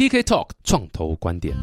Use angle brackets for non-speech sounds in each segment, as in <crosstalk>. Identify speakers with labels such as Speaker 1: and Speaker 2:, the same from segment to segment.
Speaker 1: TK Talk 创投观点。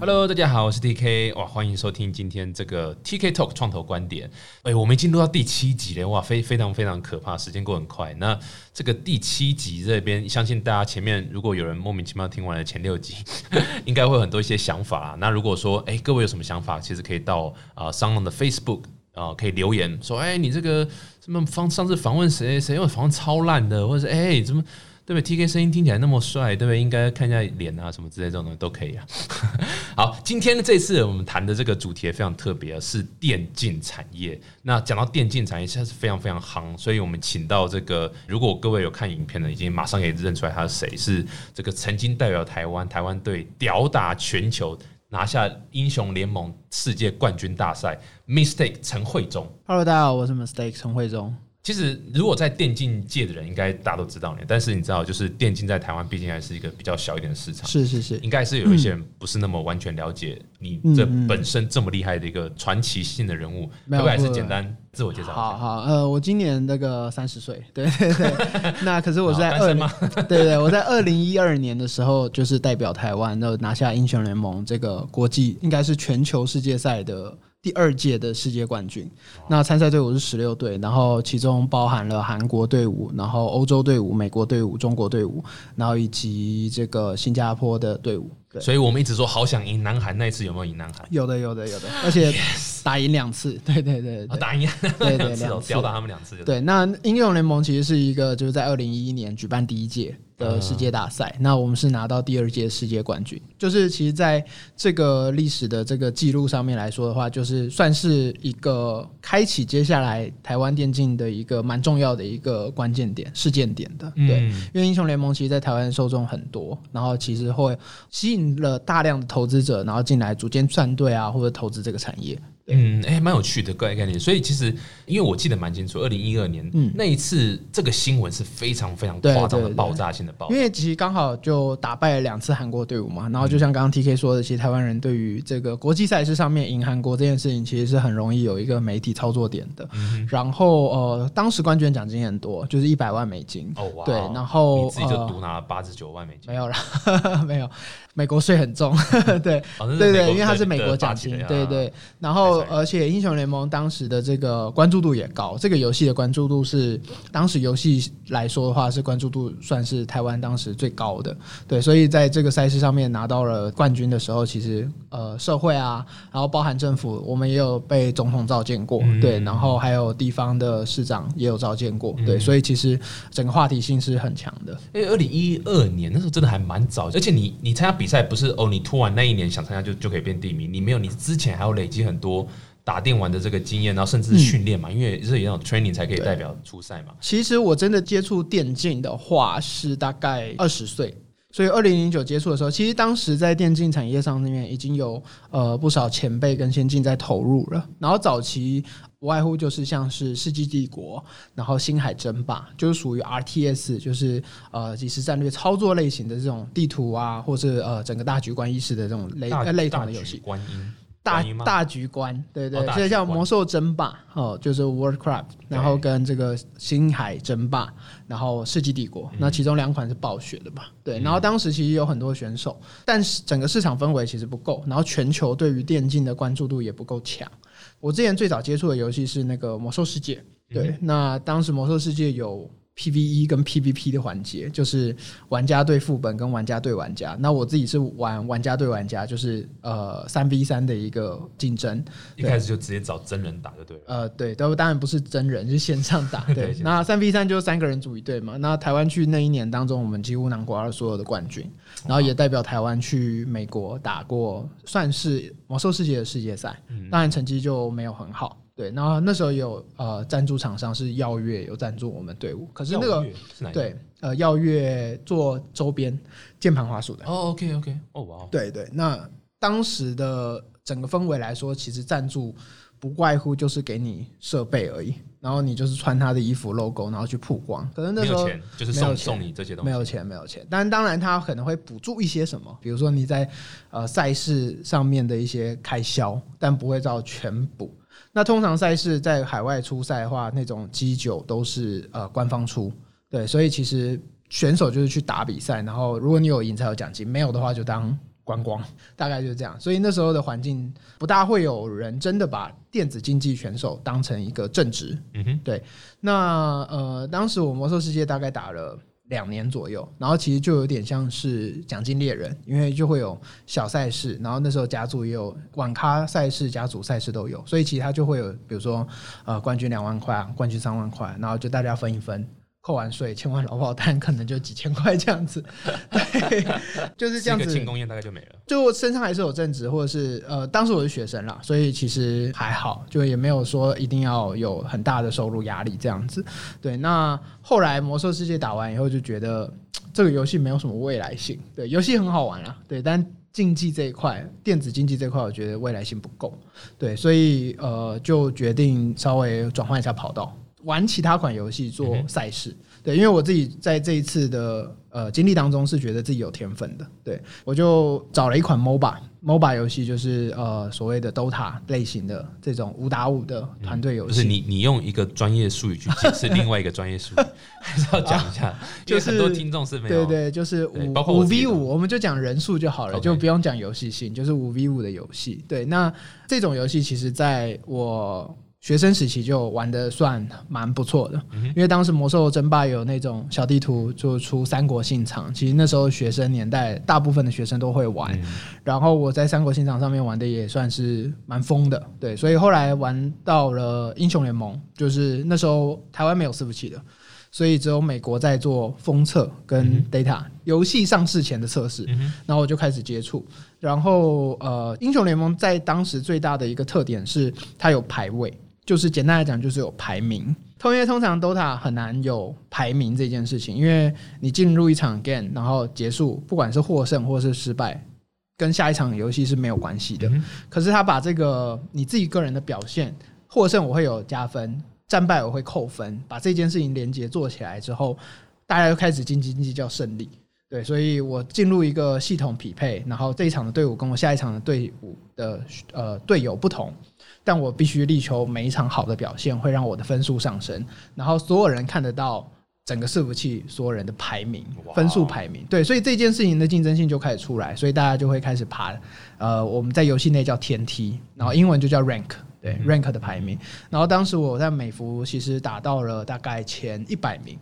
Speaker 1: Hello，大家好，我是 TK，哇，欢迎收听今天这个 TK Talk 创投观点。哎，我们已经录到第七集了，哇，非非常非常可怕，时间过很快。那这个第七集这边，相信大家前面如果有人莫名其妙听完了前六集，<laughs> 应该会有很多一些想法。那如果说，哎，各位有什么想法，其实可以到啊商浪的 Facebook 啊，可以留言说，哎，你这个什么方上次访问谁谁，因为访问超烂的，或者是哎怎么？对不对？T K 声音听起来那么帅，对不对？应该看一下脸啊，什么之类这种东西都可以啊。<laughs> 好，今天的这次我们谈的这个主题非常特别，是电竞产业。那讲到电竞产业，现在是非常非常夯，所以我们请到这个，如果各位有看影片的，已经马上可以认出来他是谁，是这个曾经代表台湾台湾队吊打全球，拿下英雄联盟世界冠军大赛，Mistake 陈慧忠。
Speaker 2: Hello，大家好，我是 Mistake 陈慧忠。
Speaker 1: 其实，如果在电竞界的人，应该大家都知道你。但是你知道，就是电竞在台湾毕竟还是一个比较小一点的市场。
Speaker 2: 是是是，
Speaker 1: 应该是有一些人不是那么完全了解你这本身这么厉害的一个传奇性的人物。可不可以是简单自我介绍？
Speaker 2: 好好，呃，我今年那个三十岁，对 <laughs> 对对。<laughs> 那可是我是在二零，<laughs> 对对，我在二零一二年的时候，就是代表台湾，然后拿下英雄联盟这个国际，应该是全球世界赛的。第二届的世界冠军，那参赛队伍是十六队，然后其中包含了韩国队伍，然后欧洲队伍、美国队伍、中国队伍，然后以及这个新加坡的队伍。
Speaker 1: 所以我们一直说好想赢南韩，那一次有没有赢南韩？
Speaker 2: 有的，有的，有的，而且打赢两次。<laughs> 对对对，
Speaker 1: 打赢
Speaker 2: 对对 <laughs> 两次，
Speaker 1: 吊打他们两次。
Speaker 2: 对，那英雄联盟其实是一个就是在二零一一年举办第一届。的世界大赛，那我们是拿到第二届世界冠军，就是其实在这个历史的这个记录上面来说的话，就是算是一个开启接下来台湾电竞的一个蛮重要的一个关键点、事件点的。对，因为英雄联盟其实，在台湾受众很多，然后其实会吸引了大量的投资者，然后进来组建战队啊，或者投资这个产业。
Speaker 1: 嗯，哎，蛮有趣的概概念。所以其实，因为我记得蛮清楚，二零一二年嗯那一次这个新闻是非常非常夸张的爆炸性的爆。
Speaker 2: 因为其实刚好就打败了两次韩国队伍嘛，然后就像刚刚 T K 说的，其实台湾人对于这个国际赛事上面赢韩国这件事情，其实是很容易有一个媒体操作点的。然后呃，当时冠军奖金很多，就是一百万美金。哦哇！对，然后
Speaker 1: 你自己就独拿了八十九万美金。<laughs>
Speaker 2: 没有了，<laughs> 没有。美国税很重，<laughs> 对对对，因为它是美国奖金，对对。然后，而且英雄联盟当时的这个关注度也高，这个游戏的关注度是当时游戏来说的话，是关注度算是台湾当时最高的。对，所以在这个赛事上面拿到了冠军的时候，其实呃，社会啊，然后包含政府，我们也有被总统召见过，对，然后还有地方的市长也有召见过，对，所以其实整个话题性是很强的。
Speaker 1: 因为二零一二年那时候真的还蛮早，而且你你参加。比赛不是哦，你突然那一年想参加就就可以变第一名，你没有，你之前还要累积很多打电玩的这个经验，然后甚至训练嘛，因为是有那种 training 才可以代表出赛嘛。
Speaker 2: 其实我真的接触电竞的话是大概二十岁，所以二零零九接触的时候，其实当时在电竞产业上那边已经有呃不少前辈跟先进在投入了，然后早期。不外乎就是像是《世纪帝国》，然后《星海争霸》，就是属于 RTS，就是呃即时战略操作类型的这种地图啊，或是呃整个大局观意识的这种类类型的游戏。
Speaker 1: 观音。
Speaker 2: 大大局观，对对，所以叫《魔兽争霸》哦，就是 Worldcraft，然后跟这个《星海争霸》，然后《世纪帝国》，那其中两款是暴雪的吧？对，然后当时其实有很多选手，但是整个市场氛围其实不够，然后全球对于电竞的关注度也不够强。我之前最早接触的游戏是那个《魔兽世界》，对，那当时《魔兽世界》有 PVE 跟 PVP 的环节，就是玩家对副本跟玩家对玩家。那我自己是玩玩家对玩家，就是呃三 v 三的一个竞争。
Speaker 1: 一开始就直接找真人打就对了。
Speaker 2: 呃，对，都当然不是真人，是线上打。对，<laughs> 那三 v 三就三个人组一队嘛。那台湾去那一年当中，我们几乎囊括了所有的冠军，然后也代表台湾去美国打过，算是魔兽世界的世界赛。当然成绩就没有很好，对。然后那时候有呃赞助厂商是耀月有赞助我们队伍，可是那个对呃耀月做周边键盘花束的。
Speaker 1: 哦，OK OK，哦哇，
Speaker 2: 对对。那当时的整个氛围来说，其实赞助不外乎就是给你设备而已，然后你就是穿他的衣服 logo，然后去曝光。可能那时候
Speaker 1: 就是送送你这些东西，
Speaker 2: 没有钱没有钱。但当然他可能会补助一些什么，比如说你在呃赛事上面的一些开销，但不会照全补。那通常赛事在海外出赛的话，那种基酒都是呃官方出，对，所以其实选手就是去打比赛，然后如果你有赢才有奖金，没有的话就当观光，<laughs> 大概就是这样。所以那时候的环境不大会有人真的把电子竞技选手当成一个正职。嗯哼，对。那呃，当时我魔兽世界大概打了。两年左右，然后其实就有点像是奖金猎人，因为就会有小赛事，然后那时候家族也有网咖赛事、家族赛事都有，所以其他就会有，比如说呃冠军两万块，冠军三万块，然后就大家分一分。扣完税，千万劳保单可能就几千块这样子，对，就是这样子。
Speaker 1: 庆功宴大概就没了。
Speaker 2: 就身上还是有正职，或者是呃，当时我是学生啦，所以其实还好，就也没有说一定要有很大的收入压力这样子。对，那后来魔兽世界打完以后，就觉得这个游戏没有什么未来性。对，游戏很好玩啊，对，但竞技这一块，电子竞技这块，我觉得未来性不够。对，所以呃，就决定稍微转换一下跑道。玩其他款游戏做赛事，对，因为我自己在这一次的呃经历当中是觉得自己有天分的，对我就找了一款 MOBA，MOBA 游戏就是呃所谓的 DOTA 类型的这种五打五的团队游戏。
Speaker 1: 不是你你用一个专业术语去解释另外一个专业术语，<laughs> 还是要讲一下，<laughs> 就是很多听众是没
Speaker 2: 有对对，就是五五 V 五，我们就讲人数就好了，就不用讲游戏性，就是五 V 五的游戏。对，那这种游戏其实在我。学生时期就玩的算蛮不错的，因为当时魔兽争霸有那种小地图，就出三国信场。其实那时候学生年代，大部分的学生都会玩。然后我在三国信场上面玩的也算是蛮疯的，对。所以后来玩到了英雄联盟，就是那时候台湾没有伺服器的。所以只有美国在做封测跟 data 游戏上市前的测试，然后我就开始接触。然后呃，英雄联盟在当时最大的一个特点是它有排位，就是简单来讲就是有排名。因为通常 dota 很难有排名这件事情，因为你进入一场 game，然后结束，不管是获胜或是失败，跟下一场游戏是没有关系的。可是他把这个你自己个人的表现，获胜我会有加分。战败我会扣分，把这件事情连接做起来之后，大家就开始斤斤计较胜利。对，所以我进入一个系统匹配，然后这一场的队伍跟我下一场的队伍的呃队友不同，但我必须力求每一场好的表现会让我的分数上升，然后所有人看得到整个伺服器所有人的排名分数排名。对，所以这件事情的竞争性就开始出来，所以大家就会开始爬，呃，我们在游戏内叫天梯，然后英文就叫 rank。对 rank 的排名，然后当时我在美服其实打到了大概前一百名，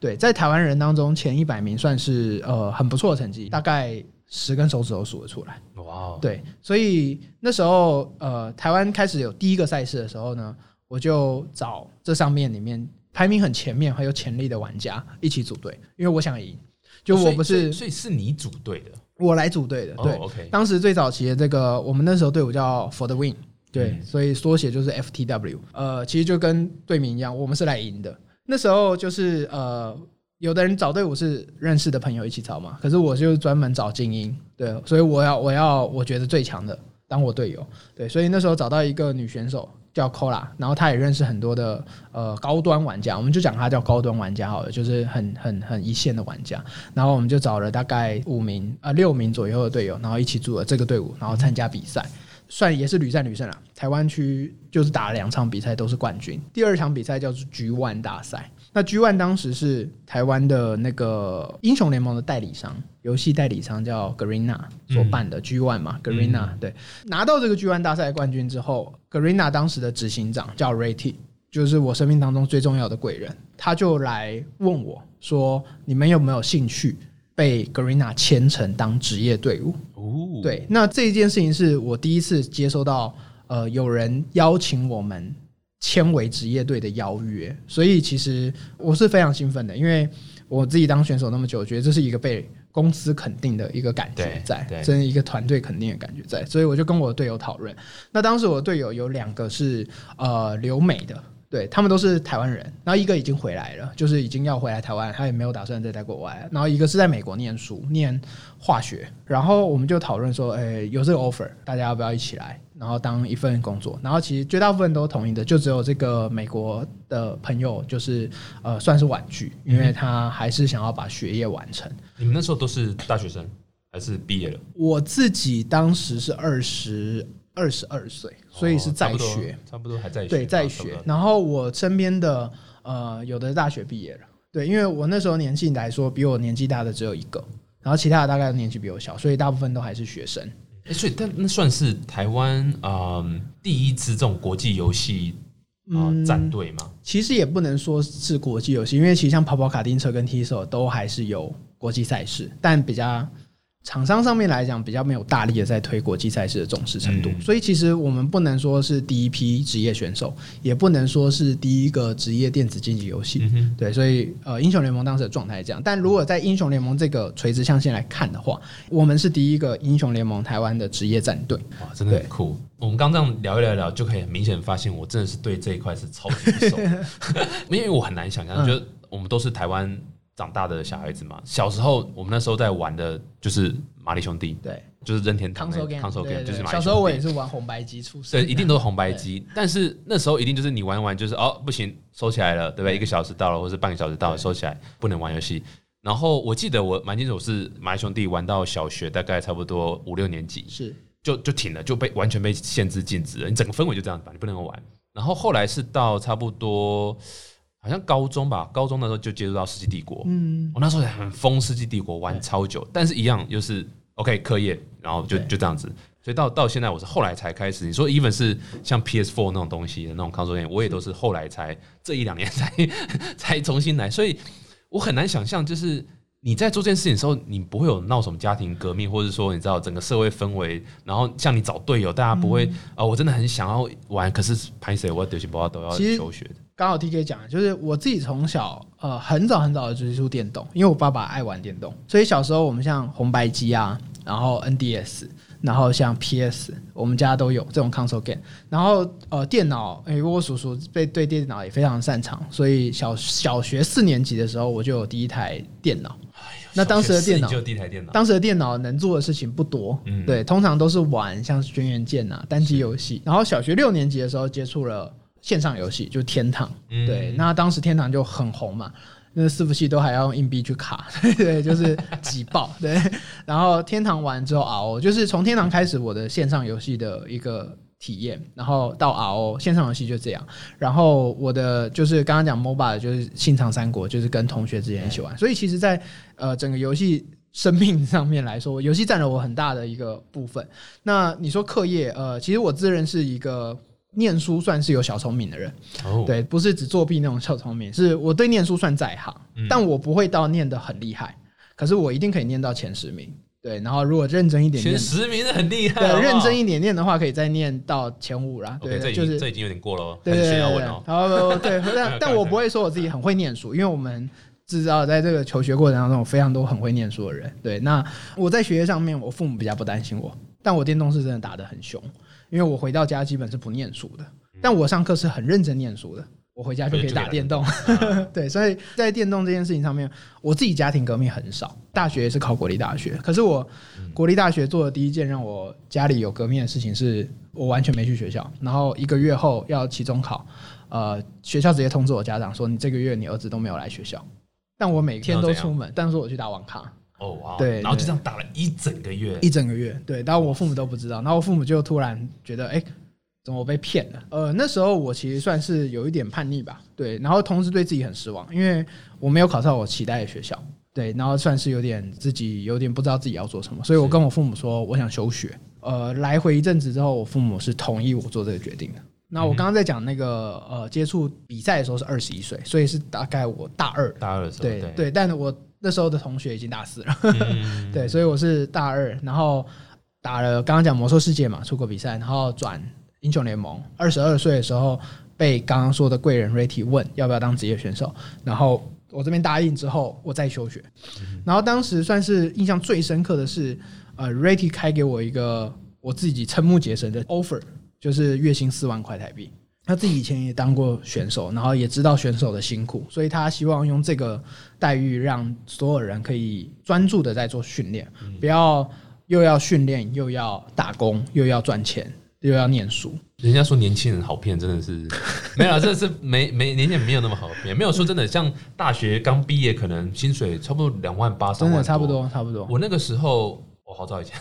Speaker 2: 对，在台湾人当中前一百名算是呃很不错的成绩，大概十根手指头数得出来。哇，对，所以那时候呃台湾开始有第一个赛事的时候呢，我就找这上面里面排名很前面很有潜力的玩家一起组队，因为我想赢。就我不是，
Speaker 1: 所以是你组队的，
Speaker 2: 我来组队的。对，OK。当时最早期的这个我们那时候队伍叫 For the Win。对，所以缩写就是 FTW。呃，其实就跟队名一样，我们是来赢的。那时候就是呃，有的人找队伍是认识的朋友一起找嘛，可是我就专门找精英。对，所以我要我要我觉得最强的当我队友。对，所以那时候找到一个女选手叫 Kola，然后她也认识很多的呃高端玩家，我们就讲她叫高端玩家好了，就是很很很一线的玩家。然后我们就找了大概五名啊六名左右的队友，然后一起组了这个队伍，然后参加比赛。算也是屡战屡胜了。台湾区就是打了两场比赛都是冠军。第二场比赛叫做 G One 大赛。那 G One 当时是台湾的那个英雄联盟的代理商，游戏代理商叫 Garena 所办的 G One 嘛，Garena 对。拿到这个 G One 大赛冠军之后，Garena 当时的执行长叫 Ray T，就是我生命当中最重要的贵人，他就来问我说：“你们有没有兴趣？”被 Garena 签成当职业队伍，哦。对，那这件事情是我第一次接收到，呃，有人邀请我们签为职业队的邀约，所以其实我是非常兴奋的，因为我自己当选手那么久，觉得这是一个被公司肯定的一个感觉在，真一个团队肯定的感觉在，所以我就跟我的队友讨论，那当时我的队友有两个是呃留美的。对他们都是台湾人，然后一个已经回来了，就是已经要回来台湾，他也没有打算再在国外。然后一个是在美国念书，念化学。然后我们就讨论说，哎，有这个 offer，大家要不要一起来，然后当一份工作？然后其实绝大部分都同意的，就只有这个美国的朋友，就是呃，算是婉拒，因为他还是想要把学业完成。
Speaker 1: 你们那时候都是大学生还是毕业了？
Speaker 2: 我自己当时是二十。二十二岁，所以是在学，
Speaker 1: 差不多还在学
Speaker 2: 对在学。然后我身边的呃，有的大学毕业了，对，因为我那时候年纪来说，比我年纪大的只有一个，然后其他的大概年纪比我小，所以大部分都还是学生。
Speaker 1: 哎，所以但那算是台湾啊第一次这种国际游戏啊战队吗？
Speaker 2: 其实也不能说是国际游戏，因为其实像跑跑卡丁车跟 T 手都还是有国际赛事，但比较。厂商上面来讲，比较没有大力的在推国际赛事的重视程度，所以其实我们不能说是第一批职业选手，也不能说是第一个职业电子竞技游戏。对，所以呃，英雄联盟当时的状态这样。但如果在英雄联盟这个垂直象限来看的话，我们是第一个英雄联盟台湾的职业战队。
Speaker 1: 哇，真的很酷！我们刚这样聊一聊聊，就可以很明显发现，我真的是对这一块是超级不熟，<laughs> 因为我很难想象，觉得我们都是台湾。长大的小孩子嘛，小时候我们那时候在玩的就是玛丽兄弟，
Speaker 2: 对，
Speaker 1: 就是任天堂
Speaker 2: console
Speaker 1: game，就是
Speaker 2: 小时候我也是玩红白机出生，
Speaker 1: 对，一定都是红白机。但是那时候一定就是你玩玩就是哦不行，收起来了，对不对？一个小时到了，或是半个小时到了，收起来，不能玩游戏。然后我记得我蛮清楚是玛丽兄弟玩到小学大概差不多五六年级，
Speaker 2: 是
Speaker 1: 就就停了，就被完全被限制禁止了，你整个氛围就这样吧，你不能够玩。然后后来是到差不多。好像高中吧，高中的时候就接触到《世纪帝国》。嗯，我那时候也很疯《世纪帝国》，玩超久。但是一样，就是 OK 课业，然后就就这样子。所以到到现在，我是后来才开始。你说，even 是像 PS4 那种东西的那种 console game，我也都是后来才这一两年才 <laughs> 才重新来。所以我很难想象，就是你在做这件事情的时候，你不会有闹什么家庭革命，或者说你知道整个社会氛围，然后像你找队友，大家不会啊，我真的很想要玩，可是拍谁我丢心包都要求学的。
Speaker 2: 刚好 T K 讲，就是我自己从小呃很早很早的接触电动，因为我爸爸爱玩电动，所以小时候我们像红白机啊，然后 N D S，然后像 P S，我们家都有这种 console game。然后呃电脑，因为我叔叔被对电脑也非常擅长，所以小小学四年级的时候我就有第一台电脑。那当时的电脑
Speaker 1: 就第一台电脑，
Speaker 2: 当时的电脑能做的事情不多，对，通常都是玩像轩辕剑啊单机游戏。然后小学六年级的时候接触了。线上游戏就是天堂，对，那当时天堂就很红嘛，那伺服器都还要用硬币去卡，<laughs> 对，就是挤爆，对。然后天堂完之后，RO 就是从天堂开始我的线上游戏的一个体验，然后到 RO 线上游戏就这样。然后我的就是刚刚讲 MOBA 就是信长三国，就是跟同学之间一起玩。所以其实，在呃整个游戏生命上面来说，游戏占了我很大的一个部分。那你说课业，呃，其实我自认是一个。念书算是有小聪明的人，对，不是只作弊那种小聪明，是我对念书算在行，但我不会到念得很厉害，可是我一定可以念到前十名，对，然后如果认真一点，
Speaker 1: 前十名是很厉害，
Speaker 2: 对，认真一点念的话，可以再念到前五啦，对，就是
Speaker 1: 这已经有点过了，
Speaker 2: 对对对，好，对，<laughs> 但但我不会说我自己很会念书，因为我们知道在这个求学过程当中，有非常多很会念书的人，对，那我在学业上面，我父母比较不担心我，但我电动是真的打得很凶。因为我回到家基本是不念书的，但我上课是很认真念书的。我回家就可以打电动，对，<laughs> 所以在电动这件事情上面，我自己家庭革命很少。大学也是考国立大学，可是我国立大学做的第一件让我家里有革命的事情，是我完全没去学校。然后一个月后要期中考，呃，学校直接通知我家长说，你这个月你儿子都没有来学校。但我每天都出门，但是我去打网咖。
Speaker 1: 哦哇，对，然后就这样打了一整个月，
Speaker 2: 一整个月，对，然后我父母都不知道，然后我父母就突然觉得，哎，怎么我被骗了？呃，那时候我其实算是有一点叛逆吧，对，然后同时对自己很失望，因为我没有考上我期待的学校，对，然后算是有点自己有点不知道自己要做什么，所以我跟我父母说我想休学，呃，来回一阵子之后，我父母是同意我做这个决定的。那我刚刚在讲那个呃接触比赛的时候是二十一岁，所以是大概我大二，
Speaker 1: 大二的时候，对
Speaker 2: 对，但我。那时候的同学已经大四了，<laughs> 对，所以我是大二，然后打了刚刚讲魔兽世界嘛，出国比赛，然后转英雄联盟。二十二岁的时候被刚刚说的贵人 Ray 问要不要当职业选手，然后我这边答应之后，我再休学。然后当时算是印象最深刻的是，呃，Ray 开给我一个我自己瞠目结舌的 offer，就是月薪四万块台币。他自己以前也当过选手，然后也知道选手的辛苦，所以他希望用这个待遇让所有人可以专注的在做训练，不要又要训练又要打工又要赚钱又要念书。
Speaker 1: 人家说年轻人好骗，真的是 <laughs> 没有，真的是没没年轻人没有那么好骗，没有说真的，像大学刚毕业可能薪水差不多两万八，
Speaker 2: 真的差不多差不多。
Speaker 1: 我那个时候。我好早以前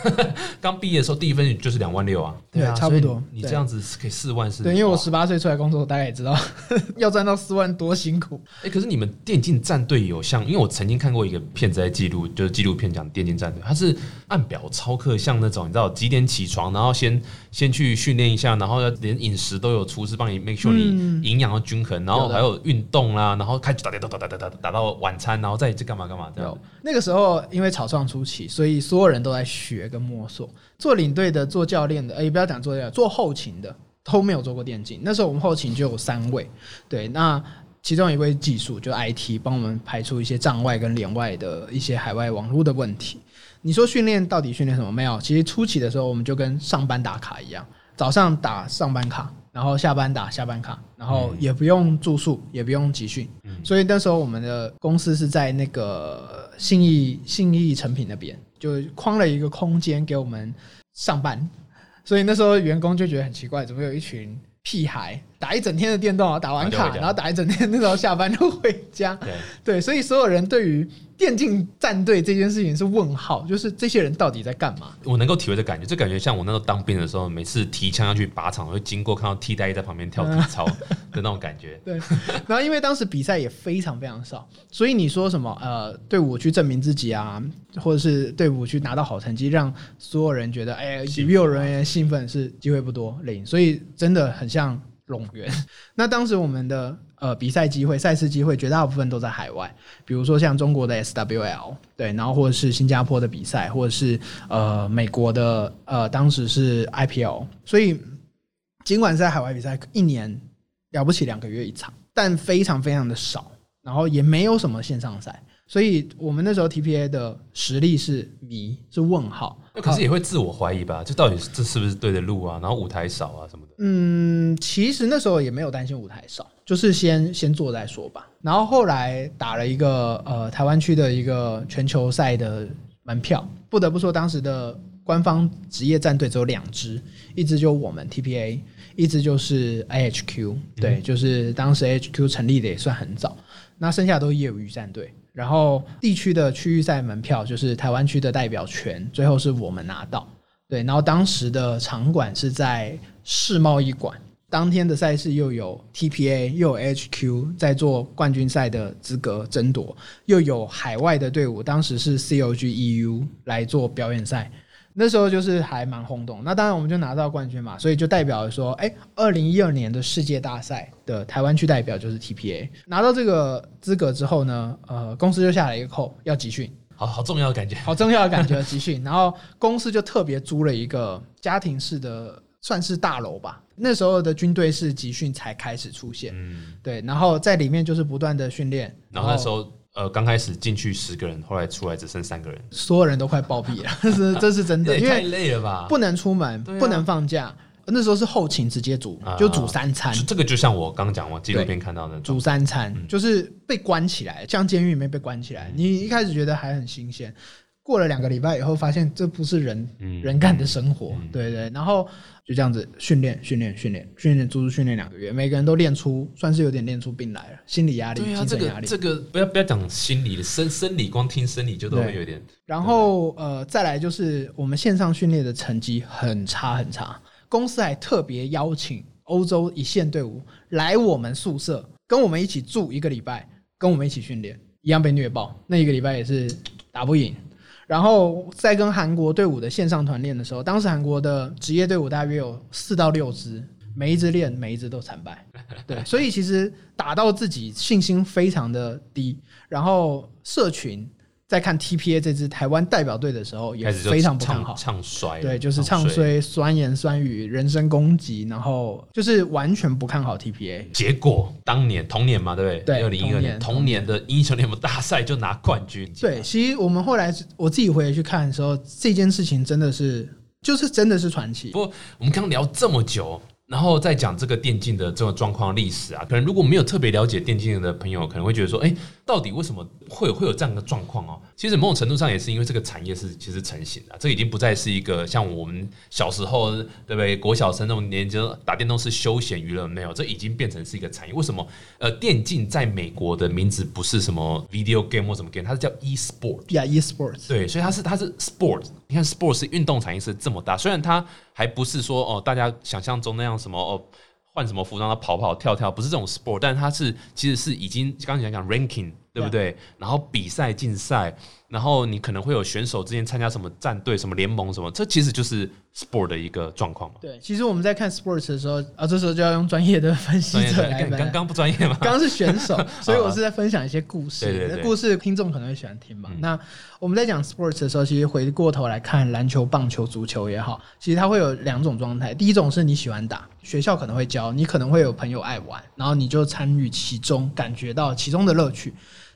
Speaker 1: 刚毕业的时候，第一份就是两万六啊，
Speaker 2: 对啊，差不多。
Speaker 1: 你这样子可以四万是？
Speaker 2: 对，因为我十八岁出来工作，我大概也知道 <laughs> 要赚到四万多辛苦。
Speaker 1: 哎，可是你们电竞战队有像，因为我曾经看过一个片子在记录，就是纪录片讲电竞战队，它是按表操课，像那种你知道几点起床，然后先先去训练一下，然后连饮食都有厨师帮你 make sure 你营养要均衡，然后还有运动啦，然后开始打打打打打打打到晚餐，然后再去干嘛干嘛这样。
Speaker 2: 那个时候因为草创初期，所以所有人都在学跟摸索。做领队的、做教练的，哎，不要讲做教练，做后勤的都没有做过电竞。那时候我们后勤就有三位，对，那其中一位技术就 IT，帮我们排除一些障外跟连外的一些海外网络的问题。你说训练到底训练什么？没有，其实初期的时候我们就跟上班打卡一样，早上打上班卡，然后下班打下班卡，然后也不用住宿，也不用集训。所以那时候我们的公司是在那个信义信义成品那边。就框了一个空间给我们上班，所以那时候员工就觉得很奇怪，怎么有一群屁孩打一整天的电动啊，打完卡然后打一整天，那时候下班就回家。对，所以所有人对于。电竞战队这件事情是问号，就是这些人到底在干嘛？
Speaker 1: 我能够体会的感觉，这感觉像我那时候当兵的时候，每次提枪要去靶场，会经过看到替代役在旁边跳体操 <laughs> 的那种感觉。
Speaker 2: 对，然后因为当时比赛也非常非常少，所以你说什么呃，队伍去证明自己啊，或者是队伍去拿到好成绩，让所有人觉得哎，比有人员兴奋是机会不多零，所以真的很像。龙源，那当时我们的呃比赛机会、赛事机会，绝大部分都在海外，比如说像中国的 SWL，对，然后或者是新加坡的比赛，或者是呃美国的呃当时是 IPL，所以尽管在海外比赛一年了不起两个月一场，但非常非常的少，然后也没有什么线上赛。所以我们那时候 TPA 的实力是迷，是问号。
Speaker 1: 那可是也会自我怀疑吧？这到底这是不是对的路啊？然后舞台少啊什么。
Speaker 2: 嗯，其实那时候也没有担心舞台少，就是先先做再说吧。然后后来打了一个呃台湾区的一个全球赛的门票，不得不说当时的官方职业战队只有两支，一支就我们 TPA，一支就是 IHQ。对，就是当时 HQ 成立的也算很早，那剩下都是业余战队。然后地区的区域赛门票就是台湾区的代表权，最后是我们拿到。对，然后当时的场馆是在世贸一馆，当天的赛事又有 TPA 又有 HQ 在做冠军赛的资格争夺，又有海外的队伍，当时是 COG EU 来做表演赛。那时候就是还蛮轰动，那当然我们就拿到冠军嘛，所以就代表说，哎，二零一二年的世界大赛的台湾区代表就是 TPA 拿到这个资格之后呢，呃，公司就下了一个扣，要集训，
Speaker 1: 好好重要的感觉，
Speaker 2: 好重要的感觉集训，然后公司就特别租了一个家庭式的算是大楼吧，那时候的军队式集训才开始出现，嗯，对，然后在里面就是不断的训练，
Speaker 1: 然后那时候。呃，刚开始进去十个人，后来出来只剩三个人，
Speaker 2: 所有人都快暴毙了，<laughs> 这是这是真的，因为
Speaker 1: 太累了吧，
Speaker 2: 不能出门，不能放假，那时候是后勤直接煮，就煮三餐，
Speaker 1: 这个就像我刚讲我纪录片看到的，
Speaker 2: 煮三餐就是被关起来，像监狱里面被关起来，你一开始觉得还很新鲜。过了两个礼拜以后，发现这不是人人干的生活，对对，然后就这样子训练训练训练训练，足足训练两个月，每个人都练出，算是有点练出病来了，心理压力、精神压力。
Speaker 1: 这个不要不要讲心理生生理，光听生理就都会有点。
Speaker 2: 然后呃，再来就是我们线上训练的成绩很差很差，公司还特别邀请欧洲一线队伍来我们宿舍，跟我们一起住一个礼拜，跟我们一起训练，一样被虐爆。那一个礼拜也是打不赢。然后在跟韩国队伍的线上团练的时候，当时韩国的职业队伍大约有四到六支，每一支练每一支都惨败，对，所以其实打到自己信心非常的低，然后社群。在看 TPA 这支台湾代表队的时候，也非常不看好，
Speaker 1: 唱衰，
Speaker 2: 对，就是唱衰、酸言酸语、人身攻击，然后就是完全不看好 TPA。
Speaker 1: 结果当年同年嘛，对不对？
Speaker 2: 对，
Speaker 1: 二零一二年同年的英雄联盟大赛就拿冠军。
Speaker 2: 对，其实我们后来我自己回去看的时候，这件事情真的是，就是真的是传奇。
Speaker 1: 不过我们刚聊这么久。然后再讲这个电竞的这种状况历史啊，可能如果没有特别了解电竞的朋友，可能会觉得说，哎，到底为什么会有会有这样的状况哦？其实某种程度上也是因为这个产业是其实成型了，这已经不再是一个像我们小时候对不对？国小生那种年纪打电动是休闲娱乐，没有，这已经变成是一个产业。为什么？呃，电竞在美国的名字不是什么 video game 或什么 game，它是叫 e sport。
Speaker 2: Yeah, e sports。
Speaker 1: 对，所以它是它是 sport。你看 sport 是运动产业是这么大，虽然它还不是说哦，大家想象中那样什么哦。换什么服装，他跑跑跳跳，不是这种 sport，但是他是其实是已经刚才讲讲 ranking，对不对？然后比赛竞赛。然后你可能会有选手之间参加什么战队、什么联盟什么，这其实就是 sport 的一个状况嘛。
Speaker 2: 对，其实我们在看 sports 的时候啊，这时候就要用专业的分析者来。
Speaker 1: 刚刚不专业吗？
Speaker 2: 刚刚是选手，<laughs> 所以我是在分享一些故事。
Speaker 1: 对对对，
Speaker 2: 故事听众可能会喜欢听嘛。那我们在讲 sports 的时候，其实回过头来看篮球、棒球、足球也好，其实它会有两种状态。第一种是你喜欢打，学校可能会教，你可能会有朋友爱玩，然后你就参与其中，感觉到其中的乐趣。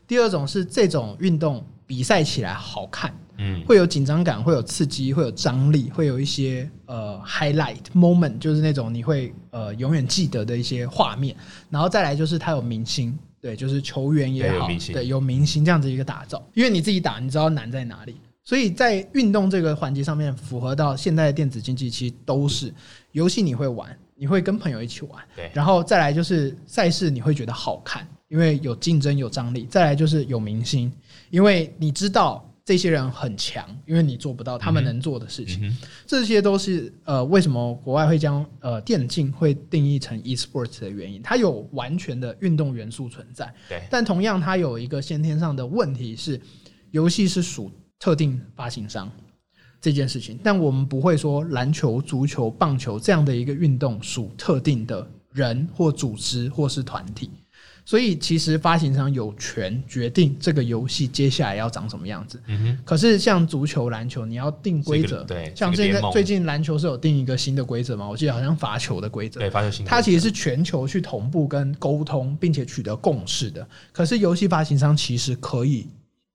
Speaker 2: 第二种是这种运动。比赛起来好看，嗯，会有紧张感，会有刺激，会有张力，会有一些呃 highlight moment，就是那种你会呃永远记得的一些画面。然后再来就是它有明星，对，就是球员也好，对，有明星这样子一个打造。因为你自己打，你知道难在哪里。所以在运动这个环节上面，符合到现在的电子竞技，其实都是游戏你会玩，你会跟朋友一起玩，
Speaker 1: 对。
Speaker 2: 然后再来就是赛事，你会觉得好看，因为有竞争有张力。再来就是有明星。因为你知道这些人很强，因为你做不到他们能做的事情，这些都是呃为什么国外会将呃电竞会定义成 e-sports 的原因。它有完全的运动元素存在，
Speaker 1: 对。
Speaker 2: 但同样，它有一个先天上的问题是，游戏是属特定发行商这件事情。但我们不会说篮球、足球、棒球这样的一个运动属特定的人或组织或是团体。所以其实发行商有权决定这个游戏接下来要长什么样子。嗯哼。可是像足球、篮球，你要定规则。
Speaker 1: 对。
Speaker 2: 像现在最近篮球是有定一个新的规则嘛？我记得好像罚球的规则。
Speaker 1: 对，罚球新。
Speaker 2: 它其实是全球去同步跟沟通，并且取得共识的。可是游戏发行商其实可以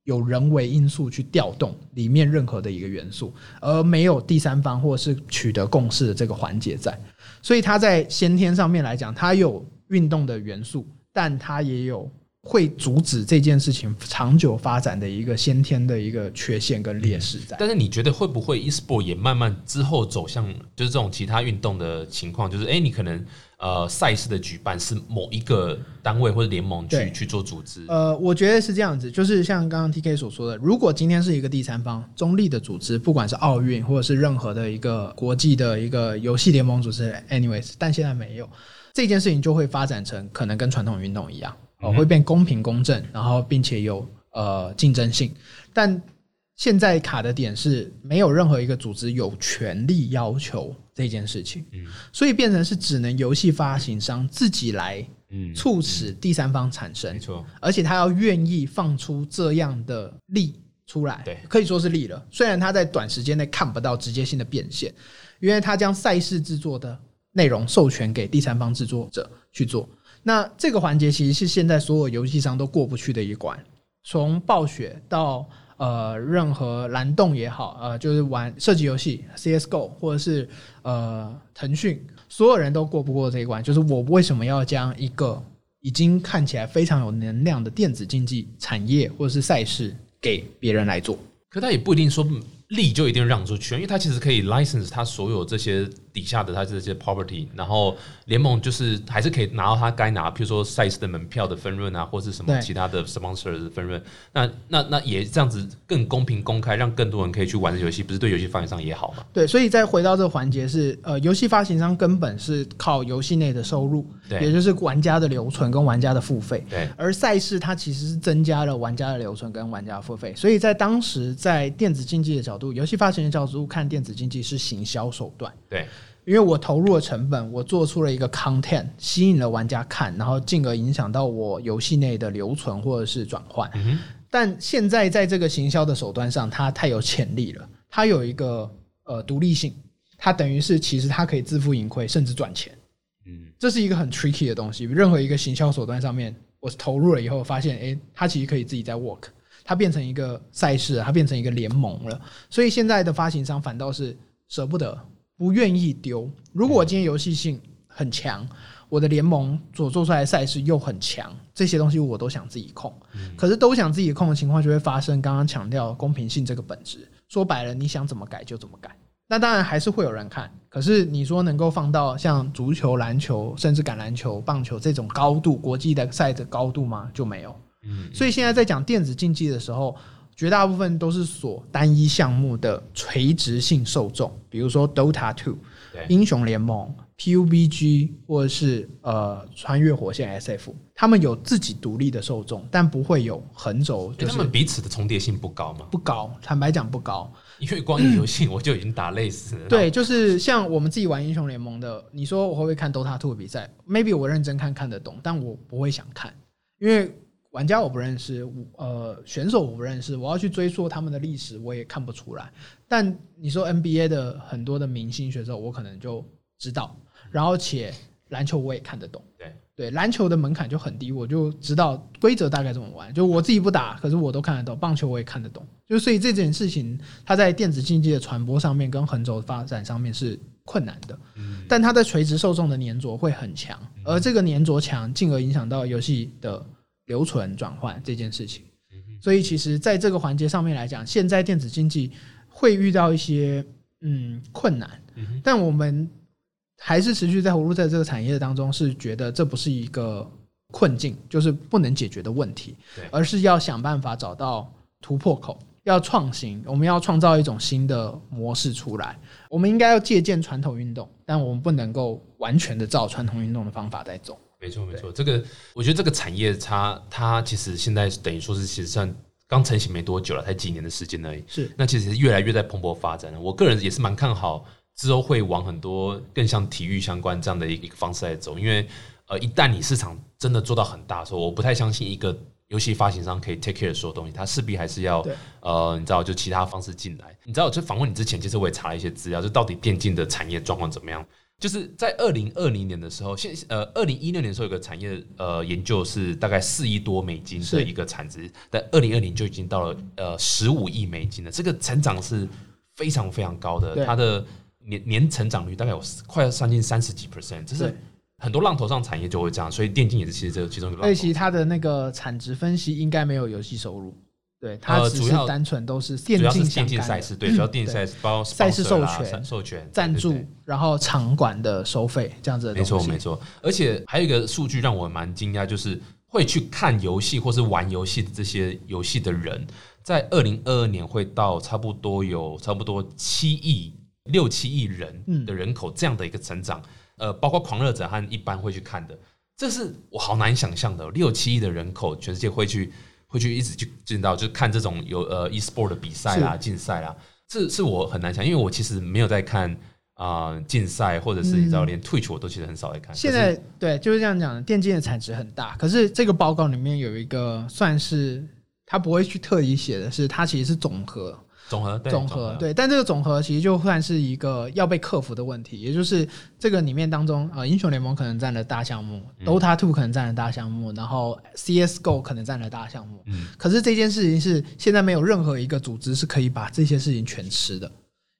Speaker 2: 有人为因素去调动里面任何的一个元素，而没有第三方或者是取得共识的这个环节在。所以它在先天上面来讲，它有运动的元素。但它也有会阻止这件事情长久发展的一个先天的一个缺陷跟劣势在。
Speaker 1: 但是你觉得会不会 e-sport 也慢慢之后走向就是这种其他运动的情况？就是哎，你可能呃赛事的举办是某一个单位或者联盟去去做组织？
Speaker 2: 呃，我觉得是这样子，就是像刚刚 T K 所说的，如果今天是一个第三方中立的组织，不管是奥运或者是任何的一个国际的一个游戏联盟组织，anyways，但现在没有。这件事情就会发展成可能跟传统运动一样，哦，会变公平公正，然后并且有呃竞争性。但现在卡的点是没有任何一个组织有权利要求这件事情，嗯，所以变成是只能游戏发行商自己来，嗯，促使第三方产生，
Speaker 1: 没错，
Speaker 2: 而且他要愿意放出这样的力出来，
Speaker 1: 对，
Speaker 2: 可以说是力了。虽然他在短时间内看不到直接性的变现，因为他将赛事制作的。内容授权给第三方制作者去做，那这个环节其实是现在所有游戏商都过不去的一关。从暴雪到呃任何蓝洞也好，呃就是玩射击游戏 CS:GO 或者是呃腾讯，所有人都过不过这一关。就是我为什么要将一个已经看起来非常有能量的电子竞技产业或者是赛事给别人来做？
Speaker 1: 可他也不一定说。利就一定让出去，因为他其实可以 license 他所有这些底下的它这些 property，然后联盟就是还是可以拿到它该拿，譬如说赛事的门票的分润啊，或是什么其他的 sponsor 的分润。那那那也这样子更公平公开，让更多人可以去玩这游戏，不是对游戏发行商也好吗？
Speaker 2: 对，所以再回到这个环节是，呃，游戏发行商根本是靠游戏内的收入，
Speaker 1: 对，
Speaker 2: 也就是玩家的留存跟玩家的付费，
Speaker 1: 对。
Speaker 2: 而赛事它其实是增加了玩家的留存跟玩家付费，所以在当时在电子竞技的角度，游戏发行的。角度看电子竞技是行销手段，
Speaker 1: 对，
Speaker 2: 因为我投入了成本，我做出了一个 content，吸引了玩家看，然后进而影响到我游戏内的留存或者是转换。但现在在这个行销的手段上，它太有潜力了，它有一个呃独立性，它等于是其实它可以自负盈亏，甚至赚钱。嗯，这是一个很 tricky 的东西。任何一个行销手段上面，我投入了以后，发现哎，它其实可以自己在 work。它变成一个赛事，它变成一个联盟了，所以现在的发行商反倒是舍不得、不愿意丢。如果我今天游戏性很强，我的联盟所做出来的赛事又很强，这些东西我都想自己控。可是都想自己控的情况，就会发生刚刚强调公平性这个本质。说白了，你想怎么改就怎么改。那当然还是会有人看，可是你说能够放到像足球、篮球，甚至橄榄球、棒球这种高度国际的赛的高度吗？就没有。嗯，所以现在在讲电子竞技的时候，绝大部分都是锁单一项目的垂直性受众，比如说 Dota Two、英雄联盟。PUBG 或者是呃穿越火线 SF，他们有自己独立的受众，但不会有横轴。
Speaker 1: 就他们彼此的重叠性不高吗？
Speaker 2: 不高，坦白讲不高。
Speaker 1: 因为光游戏我就已经打累死了。
Speaker 2: 对，就是像我们自己玩英雄联盟的，你说我会不会看 Dota Two 比赛？Maybe 我认真看看得懂，但我不会想看，因为玩家我不认识，呃，选手我不认识，我要去追溯他们的历史，我也看不出来。但你说 NBA 的很多的明星选手，我可能就知道。然后且篮球我也看得懂，
Speaker 1: 对
Speaker 2: 对，篮球的门槛就很低，我就知道规则大概怎么玩。就我自己不打，可是我都看得懂。棒球我也看得懂，就所以这件事情，它在电子竞技的传播上面跟横轴发展上面是困难的。嗯，但它在垂直受众的粘着会很强，而这个粘着强，进而影响到游戏的留存转换这件事情。所以其实在这个环节上面来讲，现在电子竞技会遇到一些嗯困难，但我们。还是持续在投入在这个产业当中，是觉得这不是一个困境，就是不能解决的问题，而是要想办法找到突破口，要创新，我们要创造一种新的模式出来。我们应该要借鉴传统运动，但我们不能够完全的照传统运动的方法在走。
Speaker 1: 没错，没错，这个我觉得这个产业它它其实现在等于说是其实算刚成型没多久了，才几年的时间而已。
Speaker 2: 是，
Speaker 1: 那其实越来越在蓬勃发展我个人也是蛮看好。之后会往很多更像体育相关这样的一个方式来走，因为呃，一旦你市场真的做到很大的时候，我不太相信一个游戏发行商可以 take care 所有东西，它势必还是要呃，你知道，就其他方式进来。你知道，就访问你之前，其实我也查了一些资料，就到底电竞的产业状况怎么样？就是在二零二零年的时候，现呃，二零一六年的时候有个产业呃研究是大概四亿多美金的一个产值，但二零二零就已经到了呃十五亿美金了，这个成长是非常非常高的，它的。年年成长率大概有快要上近三十几 percent，这是很多浪头上产业就会这样，所以电竞也是其实这其中一个。
Speaker 2: 而且其实它的那个产值分析应该没有游戏收入，对它只是单纯都是电竞
Speaker 1: 电竞赛事，对，主要电竞赛事包括
Speaker 2: 赛事授权、
Speaker 1: 授权、
Speaker 2: 赞助，然后场馆的收费这样子。
Speaker 1: 没错没错，而且还有一个数据让我蛮惊讶，就是会去看游戏或是玩游戏的这些游戏的人，在二零二二年会到差不多有差不多七亿。六七亿人的人口这样的一个成长，呃，包括狂热者和一般会去看的，这是我好难想象的。六七亿的人口，全世界会去会去一直去见到，就看这种有呃 e-sport 的比赛啦、竞赛啦，这是我很难想，因为我其实没有在看啊竞赛，或者是你知道，连 Twitch 我都其实很少在看。
Speaker 2: 现在对就是这样讲，电竞的产值很大，可是这个报告里面有一个算是他不会去特意写的是，它其实是总和。
Speaker 1: 总和
Speaker 2: 总和对，但这个总和其实就算是一个要被克服的问题，也就是这个里面当中，呃，英雄联盟可能占了大项目，Dota Two 可能占了大项目，然后 CS GO 可能占了大项目。嗯，可是这件事情是现在没有任何一个组织是可以把这些事情全吃的，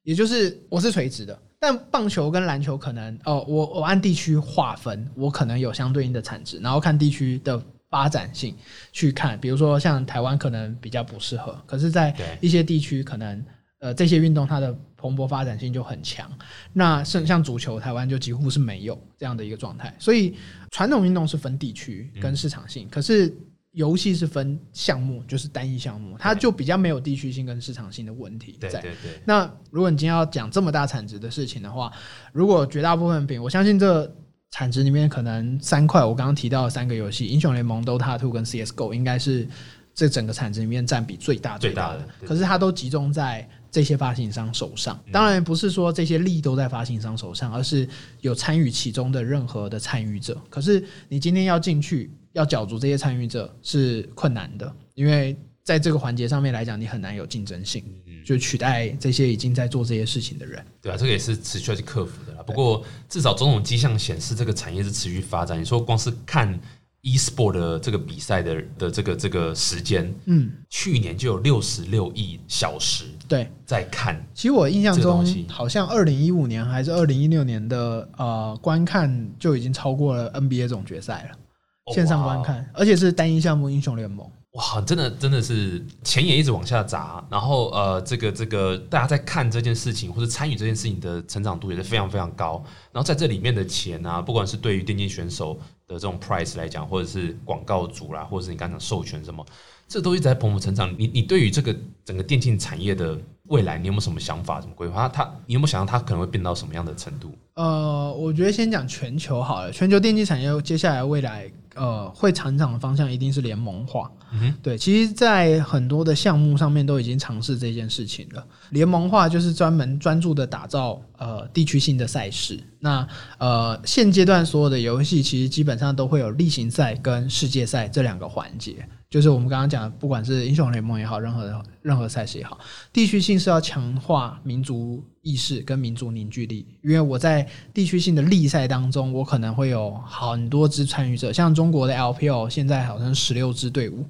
Speaker 2: 也就是我是垂直的，但棒球跟篮球可能哦，我我按地区划分，我可能有相对应的产值，然后看地区的。发展性去看，比如说像台湾可能比较不适合，可是，在一些地区可能呃这些运动它的蓬勃发展性就很强。那像像足球，台湾就几乎是没有这样的一个状态。所以传统运动是分地区跟市场性，可是游戏是分项目，就是单一项目，它就比较没有地区性跟市场性的问题在。那如果你今天要讲这么大产值的事情的话，如果绝大部分品，我相信这。产值里面可能三块，我刚刚提到的三个游戏，英雄联盟、Dota Two 跟 CS:GO 应该是这整个产值里面占比最大最大的。可是它都集中在这些发行商手上。当然不是说这些利益都在发行商手上，而是有参与其中的任何的参与者。可是你今天要进去要角逐这些参与者是困难的，因为在这个环节上面来讲，你很难有竞争性。就取代这些已经在做这些事情的人，
Speaker 1: 对啊，这个也是持续要去克服的啦。不过至少种种迹象显示，这个产业是持续发展。你说光是看 e-sport 的这个比赛的的这个这个时间，嗯，去年就有六十六亿小时
Speaker 2: 对
Speaker 1: 在看。
Speaker 2: 其实我印象中，好像二零一五年还是二零一六年的呃观看就已经超过了 NBA 总决赛了，线上观看，而且是单一项目英雄联盟。
Speaker 1: 哇，真的真的是钱也一直往下砸，然后呃，这个这个大家在看这件事情或者参与这件事情的成长度也是非常非常高。然后在这里面的钱啊，不管是对于电竞选手的这种 price 来讲，或者是广告主啦，或者是你刚讲授权什么，这都一直在蓬勃成长。你你对于这个整个电竞产业的未来，你有没有什么想法、什么规划？它你有没有想到它可能会变到什么样的程度？
Speaker 2: 呃，我觉得先讲全球好了，全球电竞产业接下来未来。呃，会成长的方向一定是联盟化。嗯对，其实，在很多的项目上面都已经尝试这件事情了。联盟化就是专门专注的打造呃地区性的赛事。那呃，现阶段所有的游戏其实基本上都会有例行赛跟世界赛这两个环节。就是我们刚刚讲，不管是英雄联盟也好，任何任何赛事也好，地区性是要强化民族意识跟民族凝聚力。因为我在地区性的例赛当中，我可能会有很多支参与者，像中国的 LPL 现在好像十六支队伍，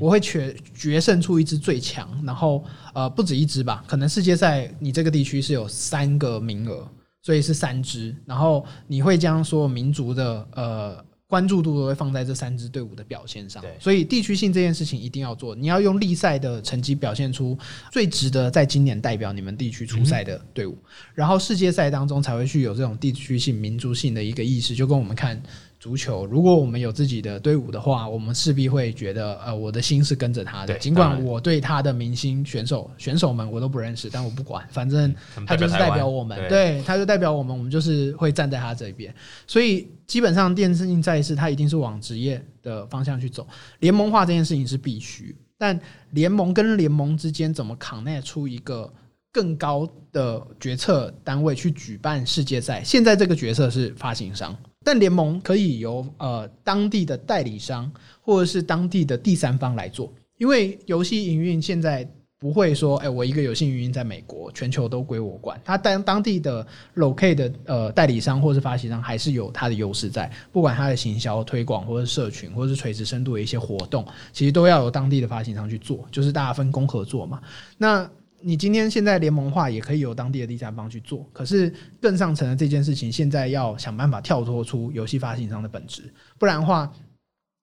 Speaker 2: 我会决决胜出一支最强，然后呃不止一支吧，可能世界赛你这个地区是有三个名额，所以是三支，然后你会将所有民族的呃。关注度都会放在这三支队伍的表现上，所以地区性这件事情一定要做。你要用立赛的成绩表现出最值得在今年代表你们地区出赛的队伍，然后世界赛当中才会去有这种地区性、民族性的一个意识，就跟我们看。足球，如果我们有自己的队伍的话，我们势必会觉得，呃，我的心是跟着他的。尽管我对他的明星选手选手们我都不认识，但我不管，反正他就是代表我们，对，他就代表我们，我们就是会站在他这边。所以基本上电竞赛事它一定是往职业的方向去走，联盟化这件事情是必须。但联盟跟联盟之间怎么 connect 出一个更高的决策单位去举办世界赛？现在这个角色是发行商。但联盟可以由呃当地的代理商或者是当地的第三方来做，因为游戏营运现在不会说，哎，我一个游戏营运在美国，全球都归我管。他当当地的 local 的呃代理商或是发行商还是有它的优势在，不管它的行销推广或者社群或者是垂直深度的一些活动，其实都要由当地的发行商去做，就是大家分工合作嘛。那你今天现在联盟化也可以由当地的第三方去做，可是更上层的这件事情，现在要想办法跳脱出游戏发行商的本质，不然的话，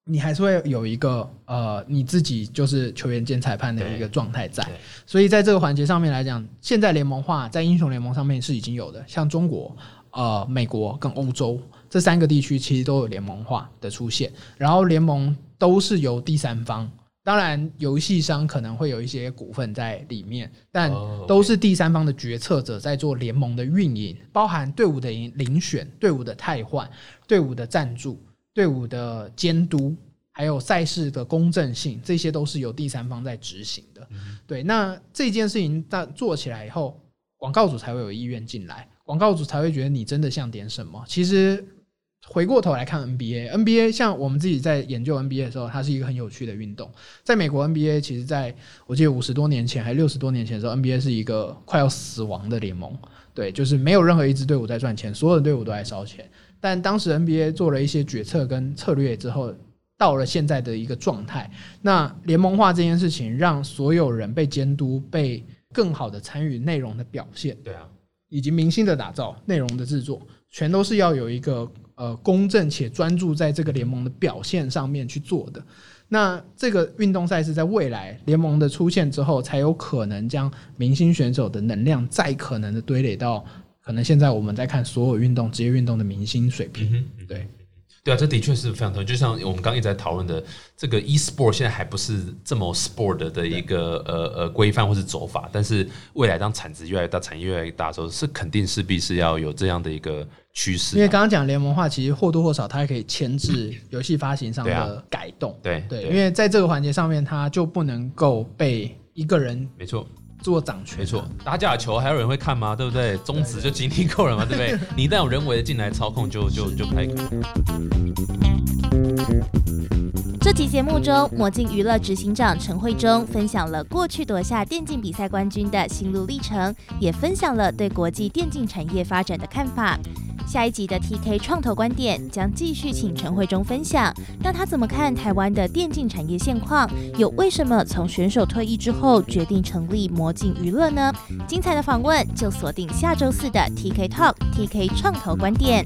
Speaker 2: 你还是会有一个呃你自己就是球员兼裁判的一个状态在。所以在这个环节上面来讲，现在联盟化在英雄联盟上面是已经有的，像中国、呃美国跟欧洲这三个地区其实都有联盟化的出现，然后联盟都是由第三方。当然，游戏商可能会有一些股份在里面，但都是第三方的决策者在做联盟的运营，包含队伍的遴选、队伍的汰换、队伍的赞助、队伍的监督，还有赛事的公正性，这些都是由第三方在执行的。对，那这件事情在做起来以后，广告主才会有意愿进来，广告主才会觉得你真的像点什么。其实。回过头来看 NBA，NBA 像我们自己在研究 NBA 的时候，它是一个很有趣的运动。在美国 NBA，其实在我记得五十多年前还六十多年前的时候，NBA 是一个快要死亡的联盟。对，就是没有任何一支队伍在赚钱，所有的队伍都在烧钱。但当时 NBA 做了一些决策跟策略之后，到了现在的一个状态。那联盟化这件事情，让所有人被监督，被更好的参与内容的表现。
Speaker 1: 对啊，
Speaker 2: 以及明星的打造、内容的制作，全都是要有一个。呃，公正且专注在这个联盟的表现上面去做的，那这个运动赛事在未来联盟的出现之后，才有可能将明星选手的能量再可能的堆垒到可能现在我们在看所有运动职业运动的明星水平，对。
Speaker 1: 对啊，这的确是非常同意。就像我们刚一直在讨论的，这个 e-sport 现在还不是这么 sport 的一个呃呃规范或是走法，但是未来当产值越来越大，产业越来越大的时候，是肯定势必是要有这样的一个趋势。
Speaker 2: 因为刚刚讲联盟化，其实或多或少它还可以牵制游戏发行上的改动。
Speaker 1: 对
Speaker 2: 对，因为在这个环节上面，它就不能够被一个人
Speaker 1: 没错。
Speaker 2: 做掌权，
Speaker 1: 没错，打假球还有人会看吗？对不对？宗旨就经历够了嘛，对不对？你一旦有人为的进来操控，就就就开。
Speaker 3: 这期节目中，魔镜娱乐执行长陈慧忠分享了过去夺下电竞比赛冠军的心路历程，也分享了对国际电竞产业发展的看法。下一集的 tk 创投观点将继续请陈慧中分享。那他怎么看台湾的电竞产业现况？又为什么从选手退役之后决定成立魔镜娱乐呢？精彩的访问就锁定下周四的 tk talk tk 创投观点。